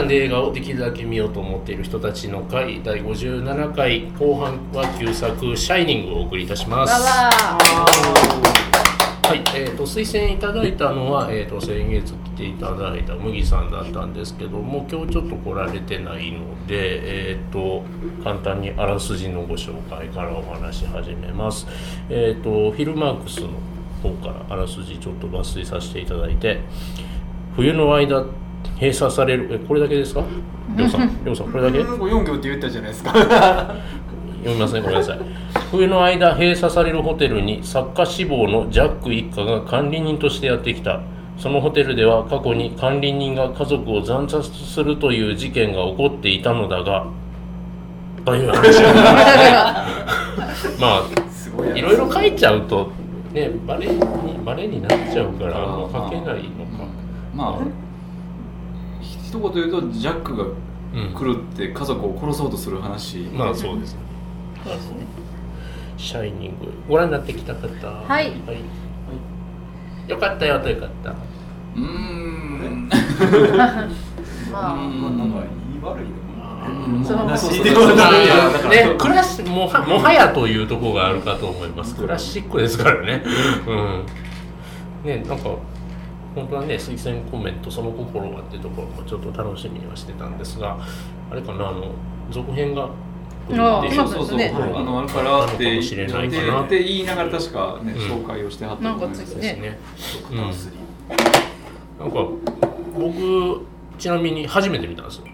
館で映画をできるだけ見ようと思っている人たちの会第57回後半は旧作「シャイニング」をお送りいたします。はい、えーと、推薦いただいたのは、えーと、先月来ていただいた麦さんだったんですけども今日ちょっと来られてないので、えーと、簡単にあらすじのご紹介からお話し始めます。えー、とフィルマークスの方からあらすじちょっと抜粋させていただいて冬の間閉鎖される。えこれだけですか？りょうさん。りょうさんこれだけ？4行って言ったじゃないですか。読みますねごめんなさい。冬の間閉鎖されるホテルに作家志望のジャック一家が管理人としてやってきた。そのホテルでは過去に管理人が家族を惨殺するという事件が起こっていたのだが。という話。まあいろいろ書いちゃうとねバレにバレになっちゃうからもう書けないのか。まあ一言言うとジャックが来るって家族を殺そうとする話、うん、まあそうですね。そうですね。シャイニング。ご覧になってきた方はい、はい、はい、よかったよとよかった。うん。まあ、なんか言い悪いのね、クラシもはもはやというところがあるかと思います。クラシックですからね。うん。ね、なんか本当はね推薦コメントその心はっていうところもちょっと楽しみにはしてたんですがあれかなあの続編があそうそうそう、ね、あのあるからって言って言いながら確かね、紹介をしてはったと思うんですね。うん、なんか僕ちなみに初めて見たんですよ。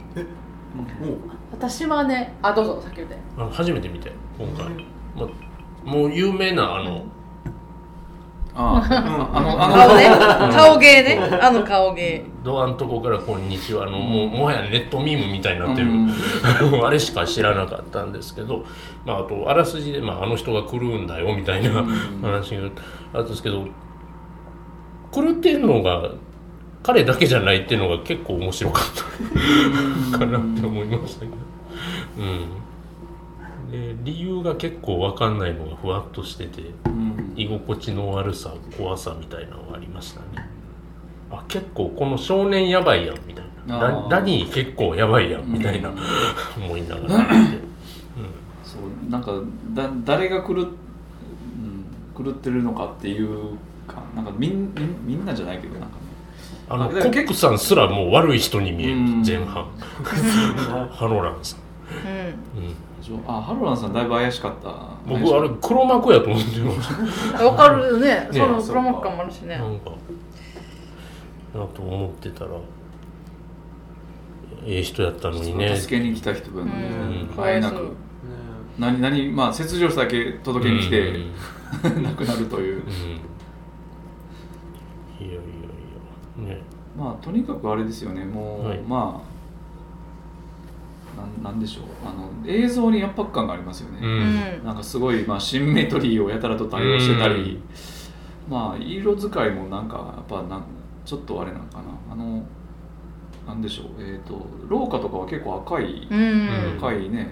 私はねあどうぞ先言って。初めて見て今回、まもう有名なあの、ああのあの顔ね顔芸ね。あの顔芸。ドアのとこから「こんにちは」あのもうもはやネットミームみたいになってる、あれしか知らなかったんですけど、まあ、あとあらすじで、まあ、あの人が来るんだよみたいな話があるんですけど。来るっていうのが彼だけじゃないっていうのが結構面白かった。かなって思いましたけど。うん。で理由が結構分かんないのがふわっとしてて、うん、居心地の悪さ怖さみたいなのがありましたね。あ結構この少年やばいやんみたいな。ダダニー結構やばいやんみたいな、うん、思いながら見て、うん、そうなんかだ誰が狂,、うん、狂ってるのかっていうかなんかみんみんなじゃないけどなんかね。あのコックさんすらもう悪い人に見える、前半。ハロランさん、うん、うんあハロランさんだいぶ怪しかった。僕あれ黒幕やと思ってました。わかるよね。その黒幕感もあるしね。なんかなと思ってたらええ人やったのにね。助けに来た人がね、うん、あえなく。何何まあ切除だけ届けに来て、うん、亡くなるという、うん、いやいやいや。ね。まあとにかくあれですよね。もう、はい、まあなんなんでしょう。あの映像に圧迫感がありますよね、うん、なんかすごい、まあ、シンメトリーをやたらと対応してたり、うん、まあ色使いもなんかやっぱなんちょっとあれなのかな。あのなんでしょう。えっ、ー、と廊下とかは結構赤い、うん、赤いね。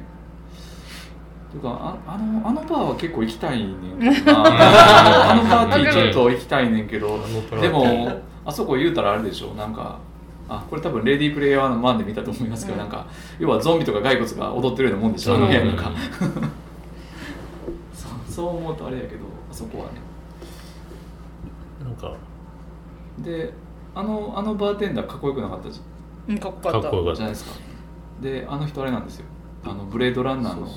というかああのあのバーは結構行きたいねんけどな。あのパーティーちょっと行きたいねんけど。でもあそこ言うたらあれでしょなんかあこれ多分レディープレイヤーのマンで見たと思いますけど、うん、なんか要はゾンビとか骸骨が踊ってるようなもんでしょ、うん、なん。かそうそう思うとあれやけどあそこはね。なんか。であのあのバーテンダーかっこよくなかったじゃん。かっこよかった。じゃないですか。であの人あれなんですよ。あのブレードランナーの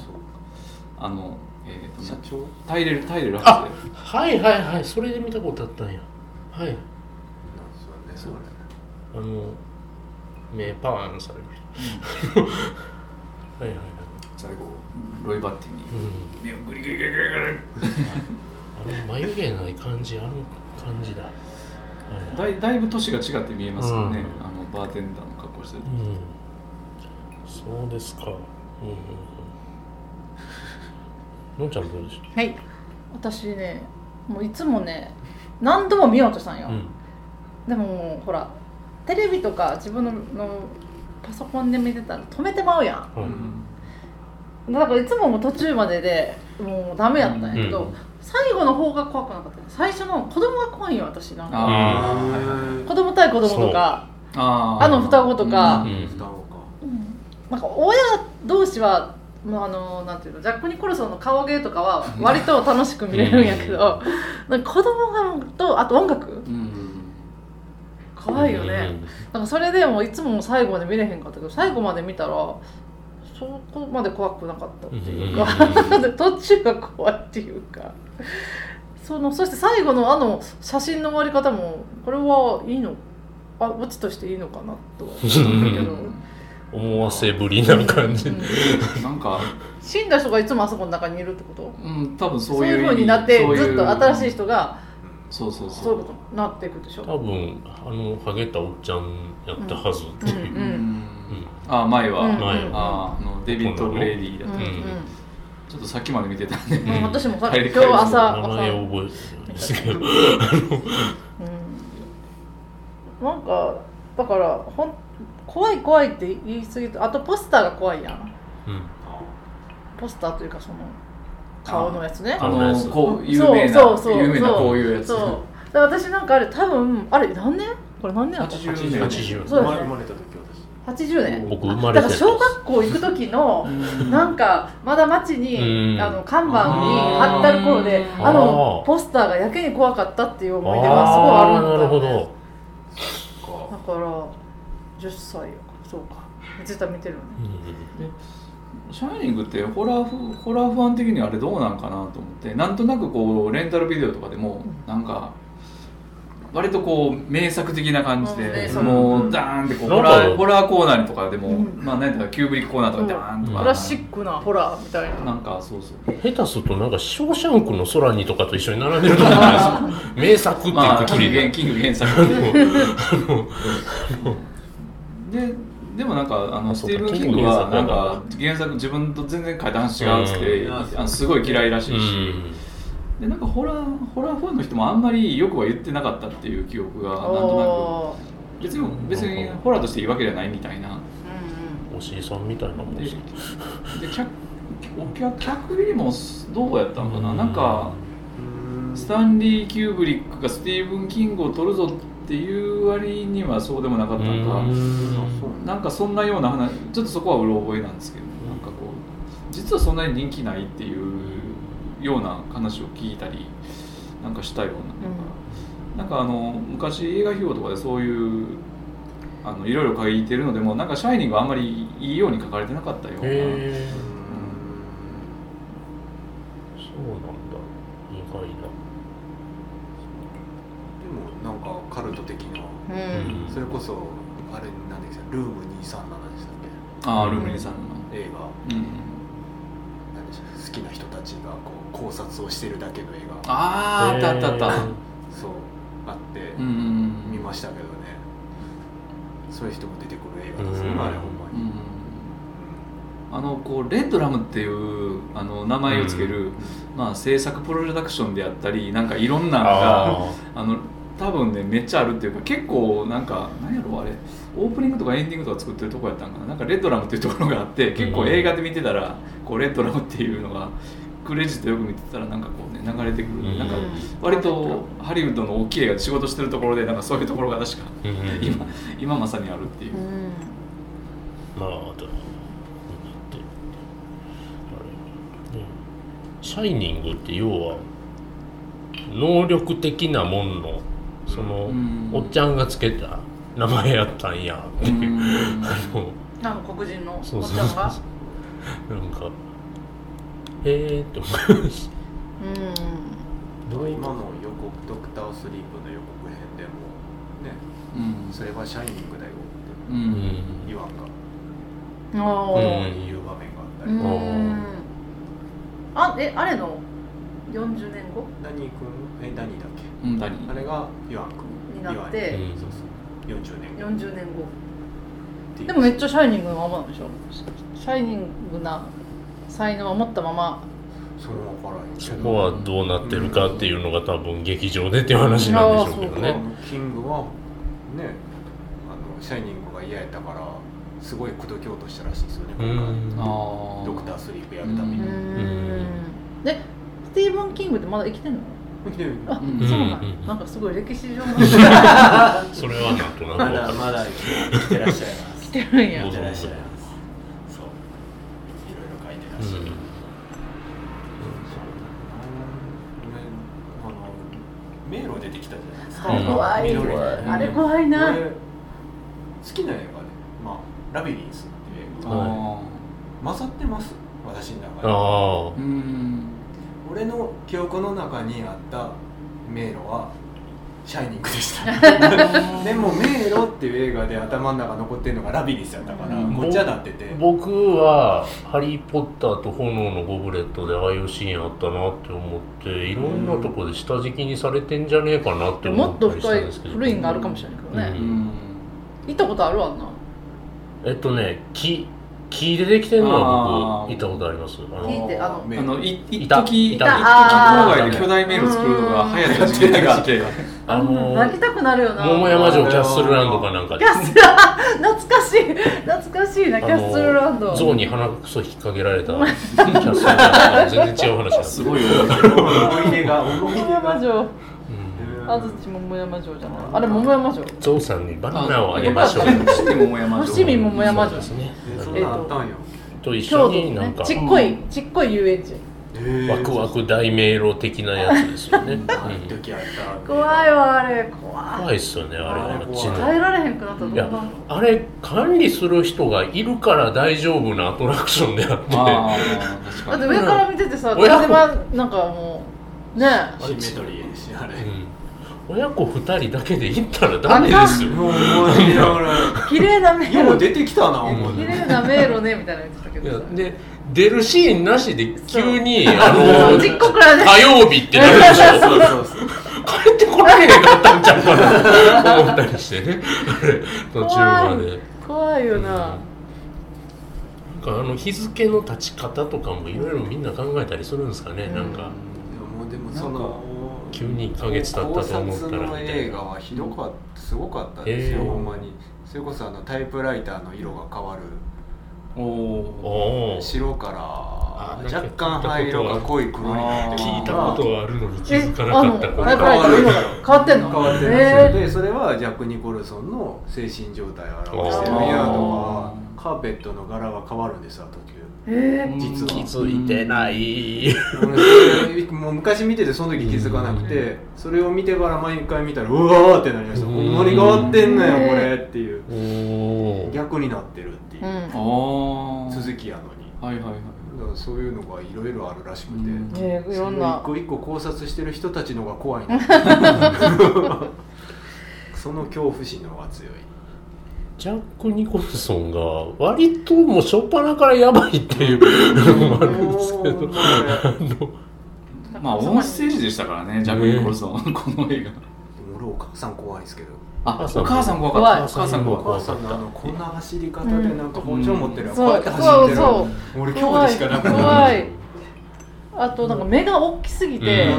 あのえーと、社長タイレルタイレル博士はいはいはい。それで見たことあったんや。はい。そうねあの目パワーンされる人、うん、はいはいはい。最後ロイバッティに目をグリグリグリグリグリあの眉毛ない感じあの感じだ、はい、だいだいぶ年が違って見えますよね、うん、あのバーテンダーの格好してる、うん、そうですか。うんうんのんちゃんどうでしょうはい。私ねもういつもね何度も見ようとしたんよ、うん、でもほらテレビとか自分ののパソコンで見てたら止めてまうやん、うん、だからいつもも途中まででもうダメやったんやけど、うん、最後の方が怖くなかった最初の子供が怖いよ私なんか子供対子供とかあの双子とか、なんか親同士はもうあのなんていうのジャック・ニコルソンの顔芸とかは割と楽しく見れるんやけど、なんか子供がとあと音楽、怖いよね、なんかそれでもいつも最後まで見れへんかったけど最後まで見たらそこまで怖くなかったっていうか、途中が怖いっていうか。そのそして最後のあの写真の終わり方もこれはいいのあオチとしていいのかなとは思うけど。思わせぶりな感じ、うん、なんか死んだ人がいつもあそこの中にいるってこと？うん多分そういうそういうふうになってずっと新しい人がそうそうそう。そういうことになっていくでしょ多分あのハゲたおっちゃんやったはずっていう、うんうん、あ前は、前は。あのデビッド・ブレイディだった、うんうん、ちょっとさっきまで見てた。んで、うん、私もさ今日朝名前覚えてるんですけど、うん、なんかだからほん怖い怖いって言い過ぎてあとポスターが怖いやん、うん、ポスターというかその顔のやつね。あのこう有名なそうそう有名なこういうやつ。そう。だ私なんかあれ多分あれ何年？これ何年あった？80年80そうです。ね生まれた時80年。僕生まれだから小学校行く時のなんかまだ街にあの看板に貼ってある頃であのポスターがやけに怖かったっていう思い出がすごいあるんだ。なるほど。だから10歳そうか。絶対見てるよね、うん、シャイニングってホラーフホラーファン的にあれどうなんかなと思ってなんとなくこうレンタルビデオとかでもなんか割とこう名作的な感じで、そのダーンってこうホラーホラーコーナーとかでも、まあ何ていうかキューブリックコーナーとかダーンとか、クラシックなホラーみたいな。なんかそうそう下手するとなんか「ショーシャンクの空に」とかと一緒に並んでると思うんです名作っていうくくりで、キング原作。ででもなんかあのスティーブン・キングはなんか原作自分と全然書いた話違うっつって、あのすごい嫌いらしいし、でなんかホラーホラーファンの人もあんまりよくは言ってなかったっていう記憶がなんとなく。別に別にホラーとしていいわけじゃないみたいな、おしいさんみたいなもんでで客お客客入りもどうやったのかな、なんかスタンリー・キューブリックがスティーブン・キングを取るぞっていう割にはそうでもなかったのか。なんかそんなような話ちょっとそこはうろ覚えなんですけど。なんかこう実はそんなに人気ないっていうような話を聞いたりなんかしたような、うん、なんかあの昔映画費用とかでそういうあのいろいろ書いてるのでもなんか「シャイニング」あんまりいいように書かれてなかったような。そうなんだ意外だでもなんかカルト的な、うん、それこそあれなんですかルーム237でしたっけ？ああルーム237の映画、うん、なんでしょう好きな人たちがこう考察をしてるだけの映画。あああったあったあった。そうあって見ましたけどね。そういう人も出てくる映画ですねあれほんまに。あのこうレッドラムっていうあの名前を付ける、まあ、制作プロダクションであったりなんかいろんなのがあの多分ねめっちゃあるっていうか結構なんか何やろあれオープニングとかエンディングとか作ってるとこやったんかな。なんかレッドラムっていうところがあって結構映画で見てたらこうレッドラムっていうのがクレジットよく見てたらなんかこうね流れてくる、なんか割とハリウッドの大きい映画で仕事してるところでなんかそういうところが確か、今今まさにあるっていう。まあシャイニングって要は能力的なもんのその、おっちゃんがつけた名前やったんや。っていう あのなんか黒人のおっちゃんが？なんかへえって思いますうん。今の予告「ドクタースリープ」の予告編でもね、うん、それは「シャイニングだよ」って言わんか、うん、いう場面があったり。あえあれの？40年後？ダニー君？えダニーだっけ、うん、ダニ。ーあれが言わんになって、そうそう。40年後。40年後。でもめっちゃシャイニングのままなんでしょ？シャイニングな才能を持ったまま。それは分からん。そこはどうなってるかっていうのが多分劇場でっていう話なんでしょうけどね、キングはねあのシャイニングが嫌やったからすごい口説きようとしたらしいですよね今回。ドクタースリープやるために。でスティーブン・キングってまだ生きてんの？生きてるあ、うん、そうなん、うん、なんかすごい歴史上の それはなんとなくまだまだ生きてらっしゃいます生きてるんや生きてらっしゃいますそういろいろ書いてらっしゃる、うん迷路出てきたじゃないですか。怖い。あれ怖いな。好きな映画で、まあラビリンスっていう映画が混ざってます。私の中で。あ。うん。俺の記憶の中にあった迷路はシャイニングでした。でも迷路っていう映画で頭の中残ってるのがラビリンスやったからごっちゃなってて。僕は「ハリー・ポッターと炎のゴブレット」でああいうシーンあったなって思っていろんなとこで下敷きにされてんじゃねえかなって思ったりしたんですけど。もっと深い古いんがあるかもしれないけどね、うん、行ったことあるわな。えっとね木木でできてるのは僕。行ったことあります。木ってあのあのい一時一時郊外で巨大迷路作るのが流行った時期があって。あの泣きたくなるよな。桃山城キャッスルランドかなんかキャッスル懐かしい。懐かしいなキャッスルランド。象に鼻くそ引っ掛けられた キャッスルランド全然違う話すごい 思い出が思い出が安土桃山城じゃない？あれ桃山城？ゾウさんにバナナをあげましょう。伏見桃山城。伏見桃山城。ですね。えっとと一緒になんか。ちっこいちっこい遊園地。ワクワク大迷路的なやつですよね、怖いわあれ。怖い。怖いっすよねあれ。あっちの。耐えられへんくなったどうなあれ管理する人がいるから大丈夫なアトラクションであって。だって上から見ててさ親子なんかもうねシメトリーですよあれ、うん親子二人だけで行ったらダメですよ。もう綺麗な迷路。出てきたな綺麗な迷路ねみたいな言ってたけどで出るシーンなしで急にあの火曜日ってなるでしょそうそうそう帰ってこらへんかったんちゃうかな。思ったりしてね。途中まで。怖いよな、うん、あの日付の立ち方とかもいろいろみんな考えたりするんですかね、うん、なん。かでもその急に1か月経ったと思ったらの映画はひどかったすごかったですよ、えー、ほんまに。それこそあのタイプライターの色が変わる。お白から若干灰色が濃い黒になって聞いたことはあるのに気づかなかった。こと変わってんの？変わってるんですよでそれはジャック・ニコルソンの精神状態を表してる。んやとかカーペットの柄が変わるんですよ途中えー、実は気づいてない。もう昔見ててその時気づかなくてそれを見てから毎回見たらうわーってなりました。ほんまに変わってんのよこれっていう。逆になってるっていう、うん、続きやのに。はいはいはい。だからそういうのがいろいろあるらしくて、うん。えー、いろんな一個一個考察してる人たちのが怖いな。その恐怖心の方が強いジャック・ニコルソンが割ともう初っ端からやばいっていうのもあるんですけど。まあオンステージでしたからねジャック・ニコルソン、この映画。俺お母さん怖いですけどあお母さん怖かった。お母さん怖かったこんな走り方でなんか包丁持ってる、こうやって走ってる俺恐怖でしかなく怖いあとなんか目が大きすぎて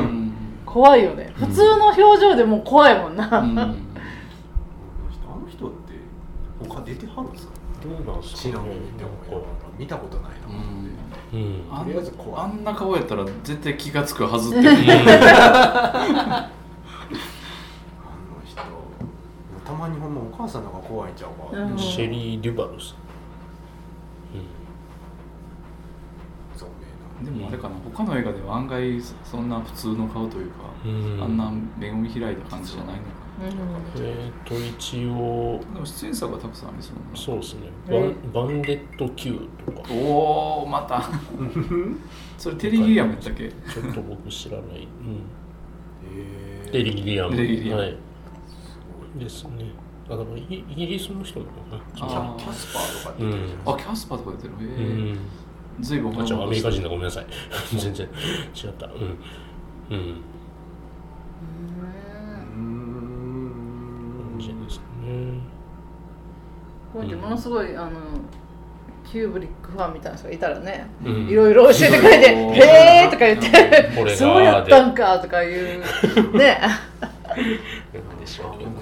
怖いよね、普通の表情でも怖いもんな、他出てはるんですか？どうなんすか、ね、知らん。でも見たことないな。とりあえずあんな顔やったら絶対気が付くはずって。あの人たまにほんまお母さんの方が怖いんちゃうか、うん、シェリー・デュバルさん。でもあれかな他の映画では案外そんな普通の顔というか、うん、あんな目を見開いた感じじゃないのかえっ、と一応でも出演作がたくさんありそうそうですね。バン,、バンデット Q とか。おおまた。それテリギリアムやったっけ？ちょっと僕知らない、うん、テリギリアム。テリギリアム。はい。ですね。あだからイギリスの人なのかな。キャスパー。とか出てるじゃないですか、あキャスパーとか出てる。へえ、うん、ずいぶんアメリカ人だ。ごめんなさい。全然。違った。うん。うんこうやってものすごいあのキューブリックファンみたいな人がいたらね、いろいろ教えてくれて「へえ!」とか言って「そうやったんか」とか言うね。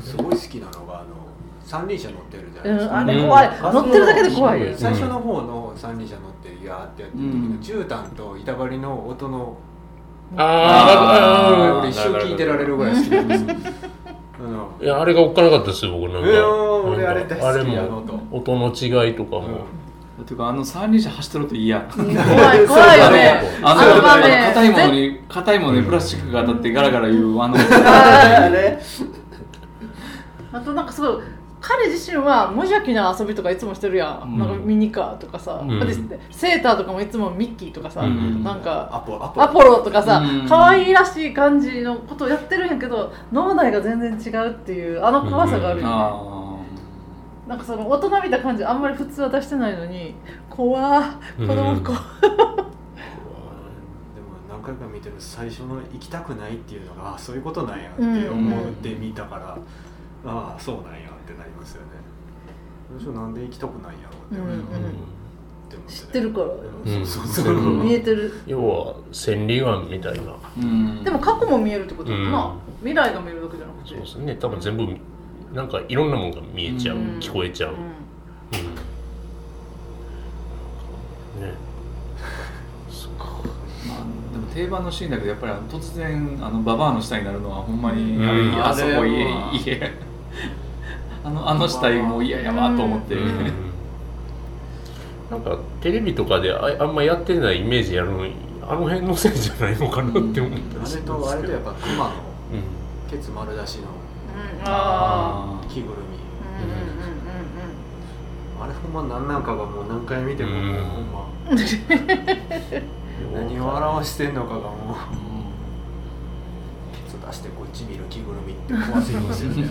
すごい好きなのがあの三輪車乗ってるじゃないですか、あれ怖い、乗ってるだけで怖い最初の方の三輪車乗ってやーってやってる時の絨毯と板張りの音のああ俺一生聞いてられるぐらい好きなんです いやあれがおっかなかったですよ僕なんか、俺あれ大好きやのと音の違いとかも、うん、ていうかあの三輪車走ってると嫌。怖い怖いよね。あの硬いものに硬いものにプラスチックが当たってガラガラ言うあの。あれ。あとなんかすごい彼自身は無邪気な遊びとかいつもしてるやん、うん、なんかミニカーとかさ、うん、セーターとかもいつもミッキーとかさ、うん、なんかアポアポロとかさ可愛、いらしい感じのことをやってるんやけど脳内が全然違うっていうあの怖さがあるよね、なんかその大人びた感じあんまり普通は出してないのに怖子供子、回か見てる最初の行きたくないっていうのがあそういうことなんやって思って見たから、う。ん、ああそうなん。やってなりますよね。最初なんで行きたくないんやろうって。思って、うん。うん。知ってるから、うん、そうそう。見えてる。要は千里眼みたいな、うん、でも過去も見えるってことかな、未来が見えるわけじゃなくて。そうですね。多分全部なんかいろんなものが見えちゃう、聞こえちゃう、うん。ね。定番のシーンだけどやっぱり突然あのババアの下になるのはほんまに、あれあそこいえ あのあの死体も嫌やわと思って、なんかテレビとかでああんまやってないイメージやるのにあの辺のせいじゃないのかなって思ってあれとあれとやっぱ熊のケツ丸出しの着ぐるみ。あれほんま何なんかがもう何回見てもほんま。何を表してんのかがもう、ケツ出してこっち見る着ぐるみって怖すぎますよ。ね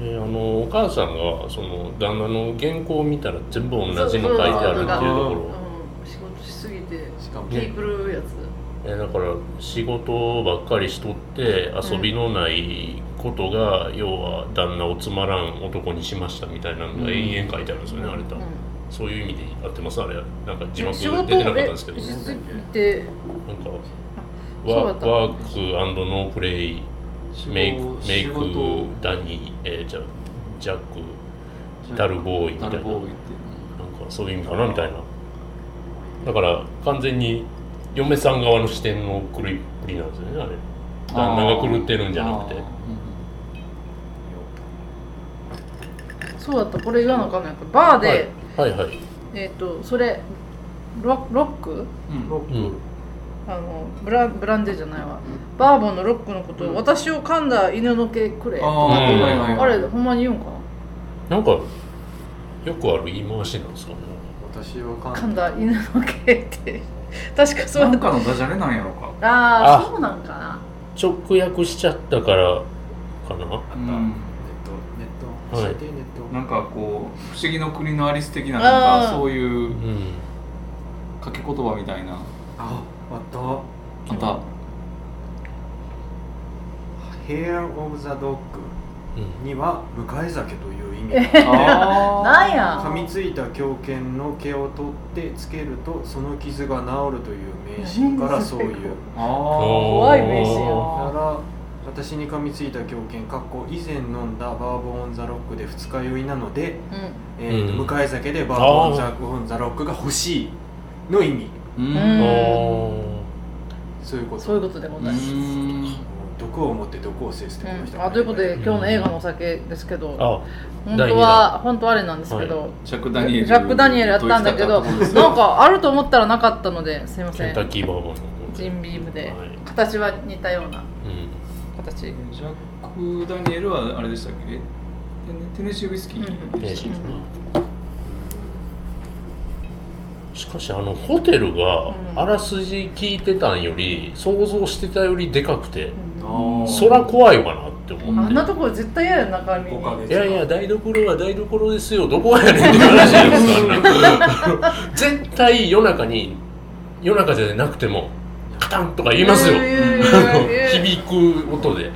であのお母さんがその旦那の原稿を見たら全部同じの書いてあるっていうところ、うん、仕事しすぎてしかもピープルやつ、えだから仕事ばっかりしとって遊びのないことが、うん、要は旦那をつまらん男にしましたみたいなのが延々書いてあるんですよね、うん、あれ多分。そういう意味で合ってます？あれなんか字幕出てなかったんですけどなんかワワークスノープレイメイクメイクダニー、えー、じゃジャックダルボーイみたいな。なんかそういう意味かなみたいな。だから完全に嫁さん側の視点の狂いっぷりなんですよねあれ。旦那が狂ってるんじゃなくて。そうだった。これ言わなあかんないバーで、はい。はいはい。えっ、とそれロロック、うん、ロック、あのブラブランデーじゃないわ。バーボンのロックのことを、私を噛んだ犬の毛くれ。とかってあれほんまに言うんかな？なんかよくある言い回しなんですかね。私を噛んだ。犬の毛って。確かそうなんかのダジャレなんやろか。ああ。そうなんかな。直訳しちゃったからかな、うん、ネット。ネット。はい。なんかこう「不思議の国のアリス」的ななんかそういう掛け言葉みたいな。ああった。あった「Hair of the Dog」には向い酒という意味。がなんや。噛みついた狂犬の毛を取ってつけるとその傷が治るという迷信からそういう。怖い迷信やだから私に噛みついた狂犬かっこ以前飲んだバーボン・オン・ザ・ロックで二日酔いなので、うん。えーと向かい酒でバーボン・オン・ザ・ロックが欲しいの意味。うんそういうこと。そういうことでございます。毒を持って毒を制すってこの人、うん、あということで今日の映画のお酒ですけど、うん、本当は本当あれなんですけど、はい、ジャック・ダニエル。ジャック・ダニエルやったんだけどなんかあると思ったらなかったのですいません。ケンタッキーバーボンジンビームで、形は似たような、うん。形。ジャック・ダニエルはあれでしたっけ？テネシーウイスキー、うん、テネシーしかしあのホテルがあらすじ聞いてたんより想像してたよりでかくて、うん、そら怖いわなって思って。あんなところ絶対嫌や中身。いやいや台所は台所ですよ。どこやねんって話ですから。絶対夜中に夜中じゃなくてもカタンとか言いますよ、響く音で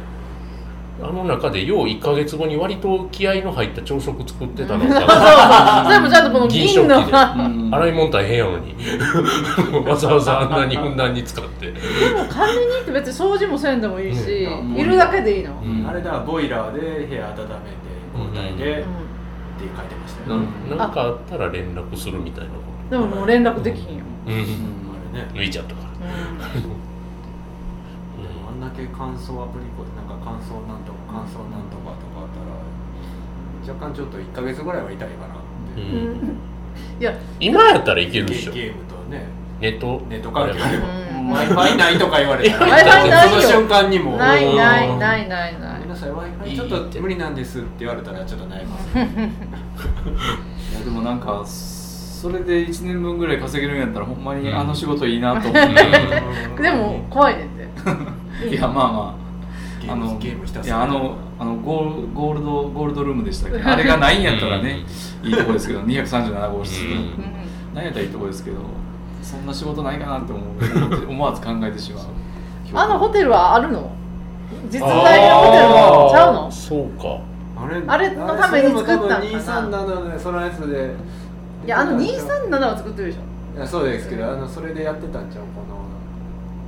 あの中でよう1か月後に割と気合の入った朝食作ってたのが それもちゃんとこの銀食器で洗い物大変やのに。わざわざあんなにふんだんに使って。でも管理人って別に掃除もせんでもいいし、いるだけでいいの、あれだボイラーで部屋温めて交代で、って書いてましたよね。何かあったら連絡するみたいなでももう連絡できひんよ、うん、あれね。抜いちゃったから。あ んだけ乾燥アプリコなんか乾燥なんとか乾燥なんとかとかあったら若干ちょっと1か月ぐらいは痛いかなって、うん、いや今やったらいけるでしょ。ゲームとね。ネット？ネット関係あれば w i f i ないとか言われたら。w i f i ないその瞬間にも。ないないないないない。さい。w i f i ちょっと無理なんですって言われたらちょっと悩みます。いやでもなんかそれで1年分ぐらい稼げるんやったらほんまにあの仕事いいなと思って、でも怖いねって いやまあまあ。あのゲームひたすら。いやあのあのゴーゴールドゴールドルームでしたっけ？あれがないんやったらねいいとこですけど237号室。何やったらいいとこですけどそんな仕事ないかなって思う思わず考えてしまう。あのホテルはあるの？実在のホテルもちゃうの？そうか。あれあれのために作ったんかな？237でそのやつで。いやあの237は作ってるでしょ。いやそうですけどあのそれでやってたんちゃう？かな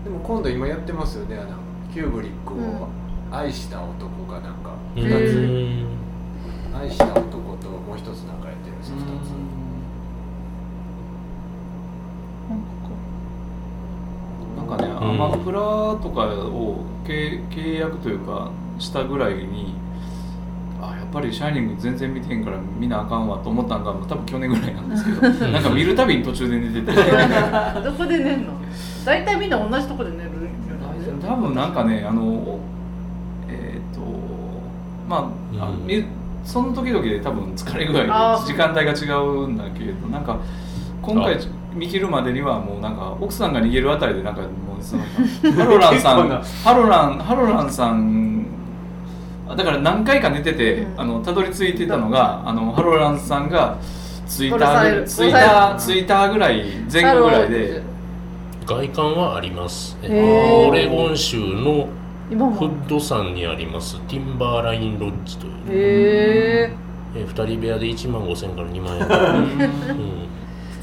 でも今度今やってますよねあのキューブリックを。愛した男がなんか。2つ、愛した男ともう一つなんかやってるんですよ2つ。なんかね、アマプラとかを契約というかしたぐらいにあやっぱり「シャイニング」全然見てへんから見なあかんわと思ったんが多分去年ぐらいなんですけど なんか見るたびに途中で寝てて。どこで寝んの？大体みんな同じとこで寝る多分なんかねあのえっ、ー、とまあ、うん、その時々で多分疲れ具合時間帯が違うんだけどなんか今回見切るまでにはもうなんか奥さんが逃げるあたりでなんかもうその ハロランさんハロランハロランさんだから何回か寝てて、うん、あのたどり着いてたのがあのハロランさんがツイッターツイッターツイッターぐらい前後ぐらいで。外観はあります。オレゴン州のフッド山にあります。ティンバーラインロッジという。へえ2人部屋で1万5000から2万円、うん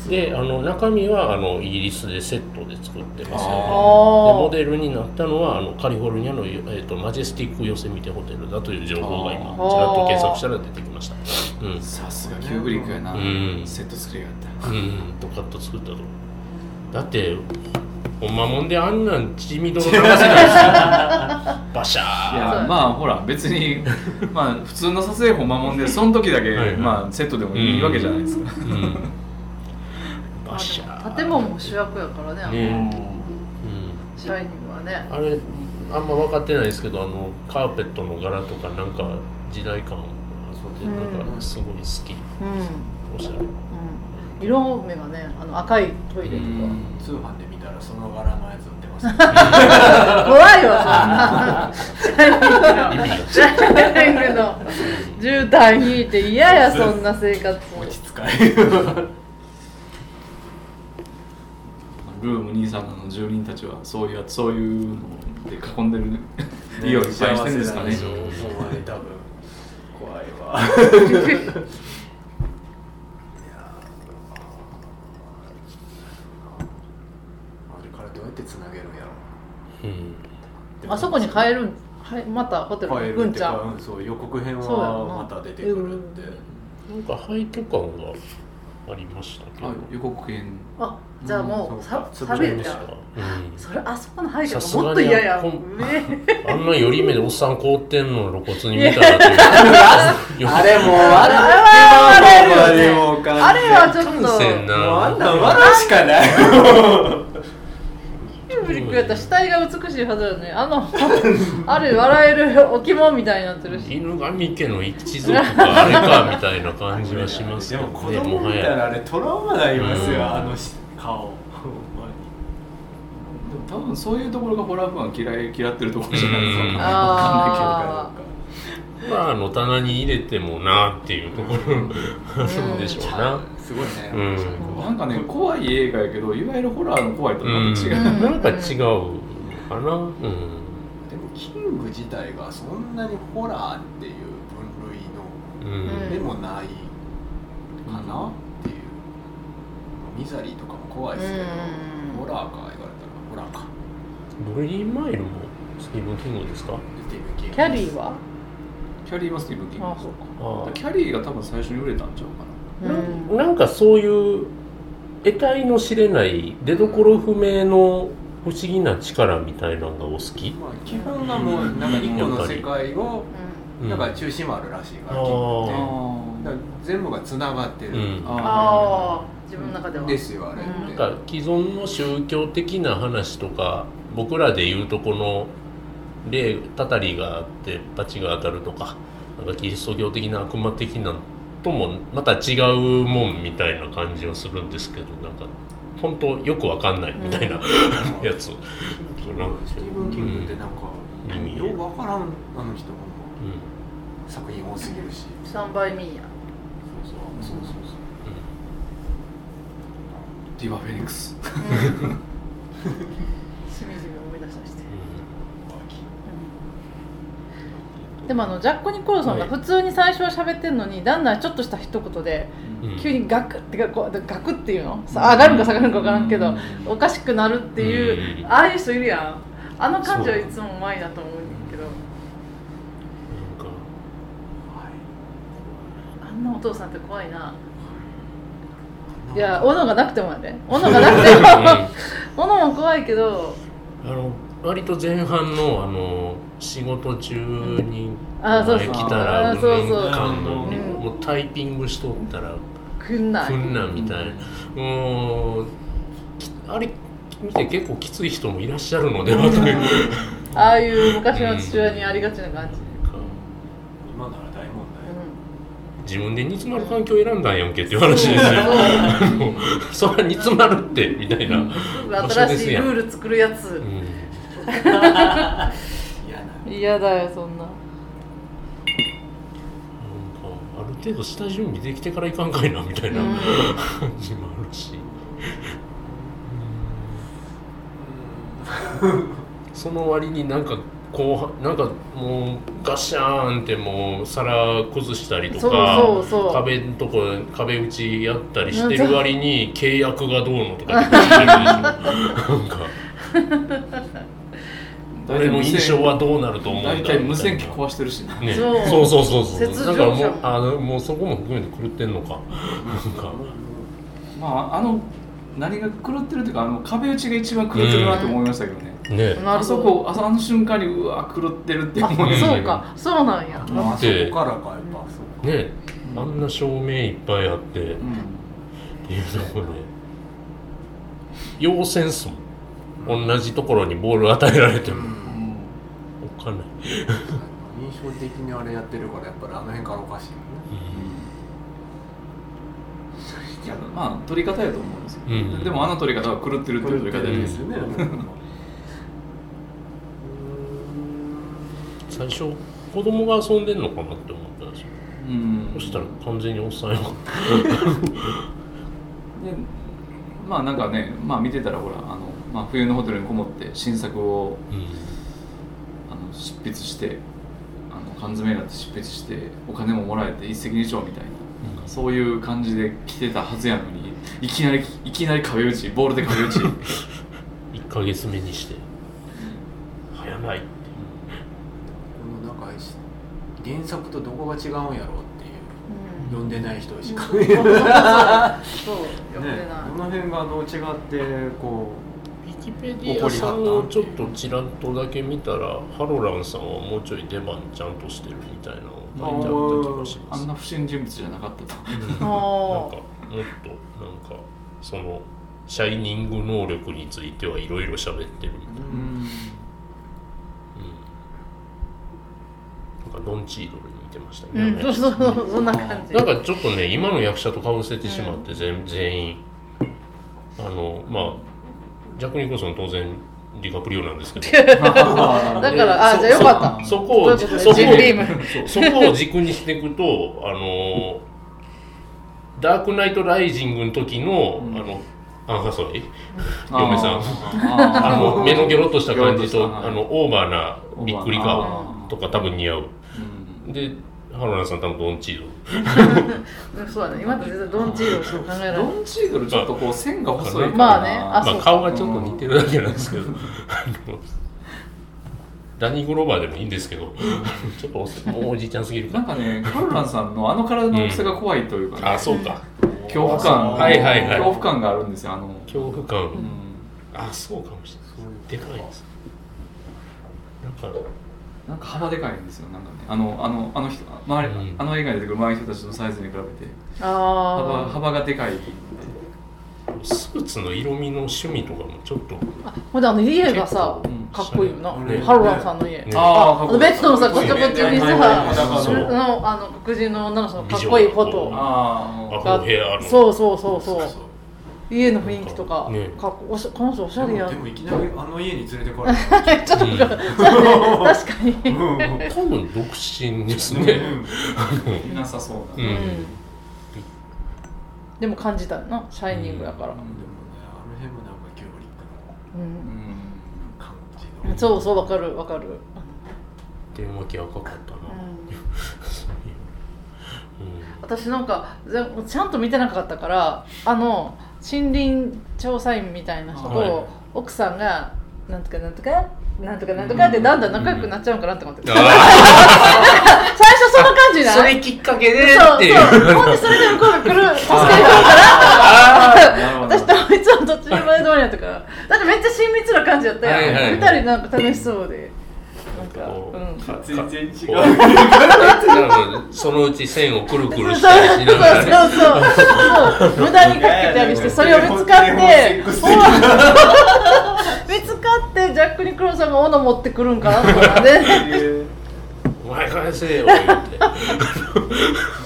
であの中身はあのイギリスでセットで作ってますよね。でモデルになったのはあのカリフォルニアの、えーと、マジェスティックヨセミテホテルだという情報が今ちらっと検索したら出てきました。さすがキューブリックやな、うん、セット作りやった。うん。ドカッと作ったと。だってほんまもんであんなん血みどろ流せないですよ。バシャー。いやまあほら別にまあ普通の撮影ほんまもんでその時だけ、はいはい、まあセットでもいいわけじゃないですか、うんうん建物も主役やからねね、うん、シャイニングはね。あれあんま分かってないですけどあのカーペットの柄とかなんか時代感なんかすごい好き、うん、おしゃれ、うん、色目がねあの赤いトイレとか。通販で見たらその柄のやつ売ってます、ね、怖いわそんな。シャイニングのシャイニングの絨毯引いて嫌やそんな生活。落ち着かいルーム237の住人たちはそういうそういうので囲んでる。家をいっぱいしてるんですかね。ほんまに多分怖いわ。あれからどうやってつなげるんやろ、うん、あそこに帰るはいまたホテル？行くんちゃうそう予告編はまた出てくるって。なんか廃墟感がありましたけど。予告編。あじゃあもうさサビじゃん、それあそこの背景がもっと嫌や あんな寄り目でおっさん凍ってんの露骨に見たらって あれもうあれはあれはちょっと。もうあんな笑しかない。キューブリックやったら死体が美しいはずだよねあの あれ笑える置物みたいになってるし。犬神家の一族かあれかみたいな感じはしますけど、ね、でも子供見たらあれトラウマになりますよ、あの顔。多分そういうところがホラーファン嫌い嫌ってるところじゃないですか、うん、分かんないけどまああの棚に入れてもなっていうところ。なん。でしょうな、すごいね、うん、なんかね怖い映画やけどいわゆるホラーの怖いとまた違う、う。ん、なんか違うかな、うん、でもキング自体がそんなにホラーっていう分類の、でもないかな、うミザリーとかも怖いですけど、ホラーか言われたらホラーか。グリーンマイルもスティーブン・キングですか？スティーブン・キング。キャリーは？キャリーはスティーブン・キングあそうか。キャリーが多分最初に売れたんちゃうかな、うん、なんかそういう得体の知れない出どころ不明の不思議な力みたいなのがお好き、まあ、基本がもうなんか一個の世界を、なんか中心もあるらしいから、うん、全部がつながってる、うん、ああ自分の中では。ですよあれ、なんか既存の宗教的な話とか僕らでいうとこの霊たたりがあって罰が当たるとかなんかキリスト教的な悪魔的なともまた違うもんみたいな感じはするんですけどなんか本当よくわかんないみたいな、うん、やつ。スティーブン・キングってなんか、うん、よくわからんあの人も、うん、作品多すぎるし。3倍ミーヤ。そうそう。そうそうそう、ディバ・フェニックス、でもあのジャック・ニコルソンが普通に最初は喋ってるのに、だんだんちょっとした一言で、急にガクってかこうガクっていうの？上がるか下がるか分からんけど、おかしくなるっていう、ああいう人いるやん。あの感じはいつもうまいなと思うんだけど。あんなお父さんって怖いないや斧がなくてもやで。斧がなくても。斧も怖いけど。あの割と前半のあの仕事中に来たらそうそう。もうタイピングしとったらくんな。くんなみたいな。もうあれ見て結構きつい人もいらっしゃるのではというああいう昔の父親にありがちな感じ、今なら大問題、自分で煮詰まる環境を選んだんやんけっていう話ですよ。そ れは煮詰まるってみたいな。新しいルール作るやつ、うん。嫌だよそんな。なんかある程度下準備できてからいかんかいなみたいな、感じもあるし、その割になんかこうなんかもうガシャーンってもう皿崩したりとか壁のとこ壁打ちやったりしてる割に契約がどうのとか言ってるでしょ。なんか。俺の印象はどうなると思うんだ大体無線機壊してるしねね。そう。そうそうそうだからもうあのもうそこも含めて狂ってんのか。なんか。まああの何が狂ってるっていうかあの壁打ちが一番狂ってるなと思いましたけどね、ね、あそこあの瞬間にうわ狂ってるって思いましたそうか。そうなんや。あそこからかやっぱ。ねあんな照明いっぱいあって、うん、っていうところで要センスも同じところにボール与えられても、うん。かん。ない。印象的にあれやってるからやっぱりあの辺からおかしいよね、うん、いやまあ取り方やと思うんですよ、うん、でもあの取り方は狂ってるっていう取り方ですよね 最初子供が遊んでんのかなって思ったんですよ、うん、そしたら完全におっさんよ でまあなんかねまあ見てたらほらあの、まあ、冬のホテルにこもって新作を、うん。執筆してあの缶詰になって執筆してお金ももらえて一石二鳥みたいな,、うん、そういう感じで来てたはずやのにいきなりいきなり壁打ちボールで壁打ち。1か月目にして早ない原作とどこが違うんやろうっていう、うん、読んでない人しか。そう読んでない、ね、どの辺がどう違ってこうキペディアさんをちょっとちらっとだけ見たらハロランさんはもうちょい出番ちゃんとしてるみたいなのが書いてあった気がしますあんな不審人物じゃなかった。と、うん、なんかもっとなんかそのシャイニング能力についてはいろいろ喋ってるみたいな、うん、なんかドンチードルに似てましたね、うん、そうそうそうそんな感じ。なんかちょっとね今の役者とかぶせてしまって全,、全員あのまあジャック・ニコルソン当然ディカプリオなんですけど。だからあじゃあよかった。そこをそこをそこを軸にしていくとあのダークナイト・ライジングの時の、あのアン・ハソイ？嫁さん。あの目のギョロっとした感じとあのオーバーなびっくり顔とか多分似合う、でハロラさん多分ドンチードル そうだね。今と絶対ドンチードルしか考えられない。ドンチードルちょっとこう線が細いまあねあ、まあ、顔がちょっと似てるだけなんですけど。ダニー・グローバーでもいいんですけど。ちょっとおじいちゃんすぎるなんかねカロランさんのあの体の大きさが怖いというか、ね。うん、あそうか。恐怖感。はいはいはい。恐怖感があるんですよあの。恐怖感、うん、あそうかもしれない。でかいです。なんかなんか幅でかいんですよなんかね。あのあのあの人周り、うん、あの映画に出てくる周りの人たちのサイズに比べて。幅幅がでかいスーツの色味の趣味とかもちょっと。あほんであの家がさ、うん、かっこいいよな、ハロランさんの家、ああベッドのさこっちこっちにさのあの黒人の女の人のかっこいいフォト。がそう。そうそうそう家の雰囲気とか、ね、かおしこの人おしゃれやでもいきなりあの家に連れてこられた。ちょっと、確かに。多分独身ですね、いなさそうだ、うん。でも感じたな。シャイニングやから、でもねあの辺もなんかキューブリックの、うん。感じのそうそうわかるわかる。電話機赤かったな、私なんかちゃんと見てなかったからあの森林調査員みたいな人と奥さんがなんとかなんとかなんとかなんとかってだんだん仲良くなっちゃうのかなって思って、最初その感じなそれきっかけでっていう。そうほんでそれで向こうが来る 助けに来るから。私といつもどっちに前通りやったか。らだってめっちゃ親密な感じやったよ、二人なんか楽しそうで。か、うん、全然違う。そのうち線をくるくるしたりしながら、ね、そうそう。そう無駄にかけたりしてそれを見つかって見つかってジャック・ニクロさんが斧持ってくるんかなとかね。お前返せよ言って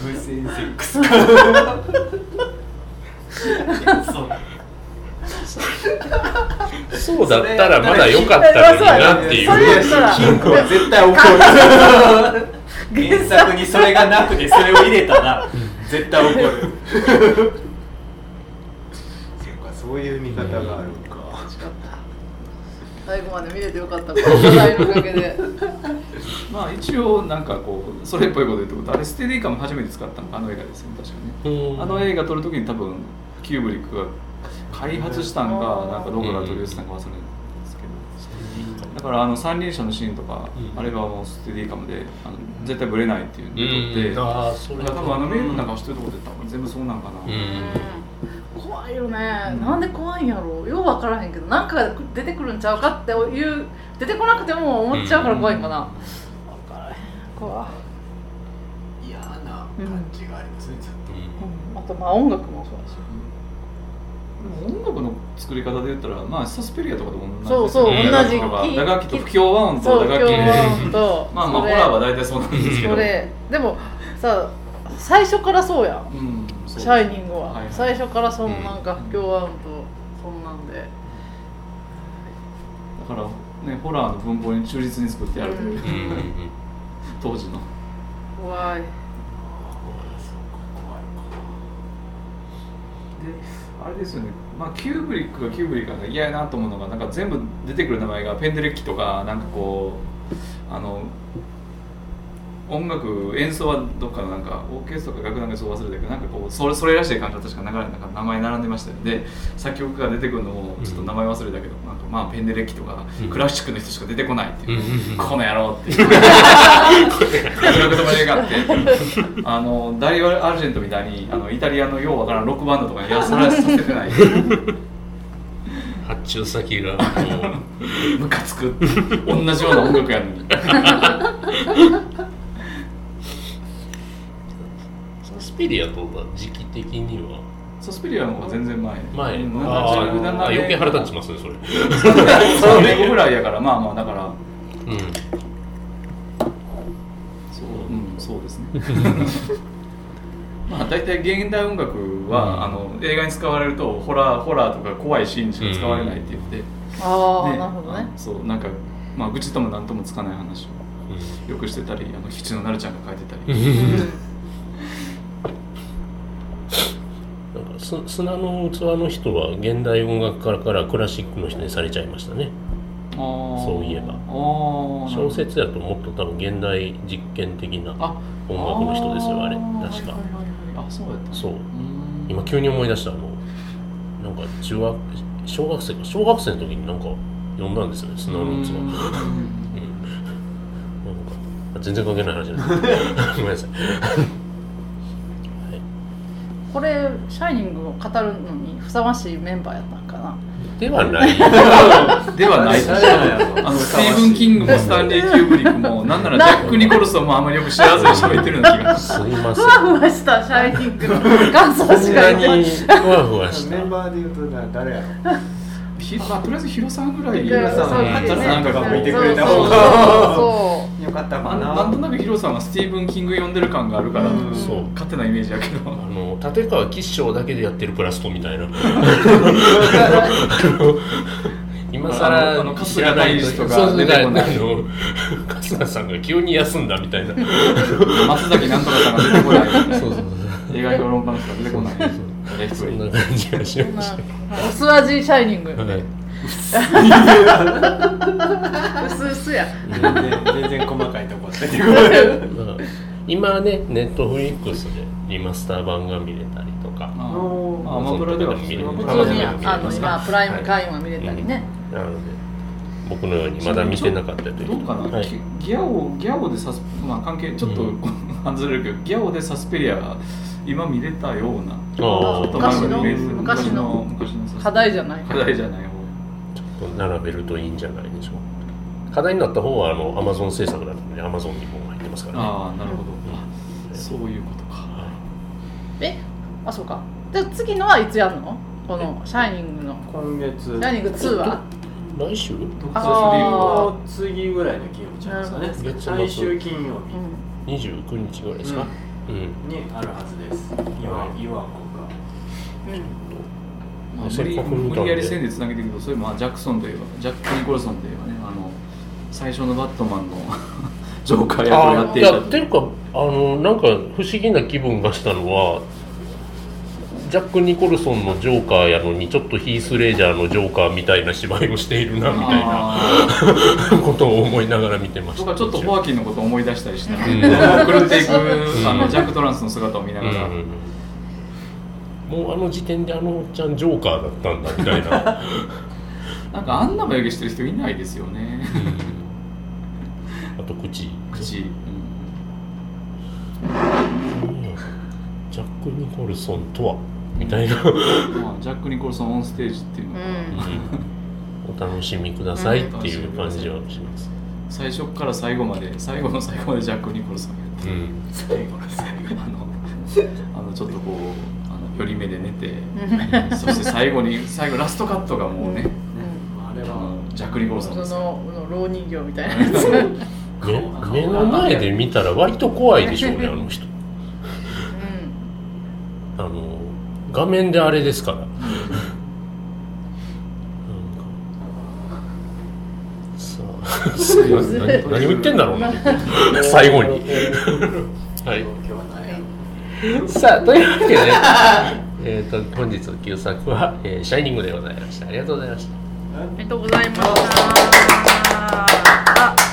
無線セックス そうだったらまだ良かったのになっていう。金庫は絶対怒る原作にそれがなくてそれを入れたら絶対怒る。そうかそういう見方があるか、最後まで見れてよかったこの話題のおかげで。まあ一応なんかこうそれっぽいこと言うとあれステディカム初めて使ったのあの映画ですね確かにあの映画撮る時に多分キューブリックが開発したんかなんかどこから取り寄せたんか忘れるんですけど。だからあの三輪車のシーンとか、あれはもうステディカムであの絶対ブレないっていうので撮って、多分あのメールの中知ってるとこで多分全部そうなんかな、怖いよね、なんで怖いんやろ。よう分からへんけどなんか出てくるんちゃうかっていう出てこなくても思っちゃうから怖いんかな、分からへん。怖嫌な感じがありますねずっと、あとまあ音楽もそうだし音楽の作り方で言ったらまあサスペリアとかと同じそうそう同じ。打楽器と不協和音と打楽器。と まあまあホラーは大体そうなんですけど。それ。でもさ最初からそうやん、うん、シャイニングは、はいはい、最初からそのなんか不協和音とそんなんで、だからねホラーの文法に忠実に作ってやるという、当時の。怖い。であれですよね、まあ、キューブリックがキューブリックが嫌やなと思うのがなんか全部出てくる名前がペンデレッキとかなんかこうあの音楽演奏はどっかのなんかオーケストラか楽団かちょっと忘れたけどなんかこうそれそれらしい感じの確か流れなんか名前並んでましたよで作曲家が出てくるのもちょっと名前忘れたけど、なんかまあペンデレッキとか、クラシックの人しか出てこないっていう、この野郎っていう。言葉があって。あのダリオ・アルジェントみたいにあのイタリアのようわからんロックバンドとかにやらさせてない。発注先が ムカつく。同じような音楽やのにスピリアとか時期的には？サスピリアの方が全然前。前、うん、ああ余計腹立ちますねそれ。3年後ぐらいやからまあまあだから。うん。そううんそうですね。まあ大体現代音楽は、うん、あの映画に使われるとホラーホラーとか怖いシーンしか使われないって言って、うん、ああ、ね、なるほどね。そうなんかまあ愚痴とも何ともつかない話をよくしてたりあの吉野なるちゃんが書いてたり 砂の器の人は現代音楽家からクラシックの人にされちゃいましたね。そういえば。小説やともっと多分現代実験的な音楽の人ですよあれ。確か。あそうやった。そう。今急に思い出したあのなんか中学小学生か小学生の時になんか読んだんですよね砂の器。うんなんか全然関係ない話です ごめんなさいこれ「シャイニング」を語るのにふさわしいメンバーやったんかな。ではない。ではないあのスティーブン・キングもスタンレー・キューブリックもなんならジャック・ニコルソンもあんまりよく知らずに喋ってるの気がすいませんふわふわした「シャイニング」の感想しか言ってふわふわした。メンバーで言うと誰やろひまあ、とりあえず広さんぐらい広さんなんかが見てくれた方がよかったかな。なんとなく広さんはスティーブン・キング読んでる感があるから、そう。勝手なイメージやけど。あの立川吉祥だけでやってるプラストみたいな。今更あの春日大師とか。出てこないの春日さんが急に休んだみたいな。松崎なんとかさんが出てこない。そうそうそう。映画評論家の人が出てこないそんな感じがしました。おす味シャイニング、はい薄々や。全然全然細かいとこ出てこない今ねネットフリックスでリマスター版が見れたりとか。あアマプラでは見れ普通にあの今プライム会員は見れたりね、なので僕のようにまだ見てなかったというどうかな、はい、ギャオギャオでサスまあ関係ちょっと、うん、外れるけどギャオでサスペリア今見れたような昔の昔の昔の課題じゃない。課題じゃない方。ちょっと並べるといいんじゃないでしょう。課題になった方はあのアマゾン制作なのでアマゾンにも入ってますからね。ああなるほど、うん、そういうことか、はい、えあそうか。で次のはいつやるの？この「シャイニング」の。今月「シャイニング2は」来週？あ次ぐらいの金曜日じゃないですかね最終金曜日、うん、29日ぐらいですか、うん、にあるはずです。岩岩子が、まあ、無理無理やり線でつなげていくとそれもジャクソンといえばジャック・ニコルソンといえばねあの最初のバットマンの ジョーカー役をやっていた。っていうかあのなんか不思議な気分がしたのはジャック・ニコルソンのジョーカーやのにちょっとヒース・レージャーのジョーカーみたいな芝居をしているなみたいな。ことを思いながら見てました。僕はちょっとホアキンのことを思い出したりして、うん、狂っていく、あのジャック・トランスの姿を見ながら、うん、もうあの時点であのおっちゃんジョーカーだったんだみたいな。なんかあんな眉毛してる人いないですよね、あと口口、ジャック・ニコルソンとは？みたいな。まあ、ジャック・ニコルソンオンステージっていうのは、うん、お楽しみくださいっていう感じはします、最初から最後まで最後の最後までジャック・ニコルソンやって、うん、最後の最後あのあのちょっとこう寄り目で寝てそして最後に最後ラストカットがもうね、あれは。ジャック・ニコルソンその老人形みたいな。やつ目の前で見たら割と怖いでしょうね あの人。あの画面であれですから。何何を言ってんだろうな。最後に。はい さあというわけで、えーと、本日の旧作は、えー「シャイニング」でございました。ありがとうございました。ありがとうございました。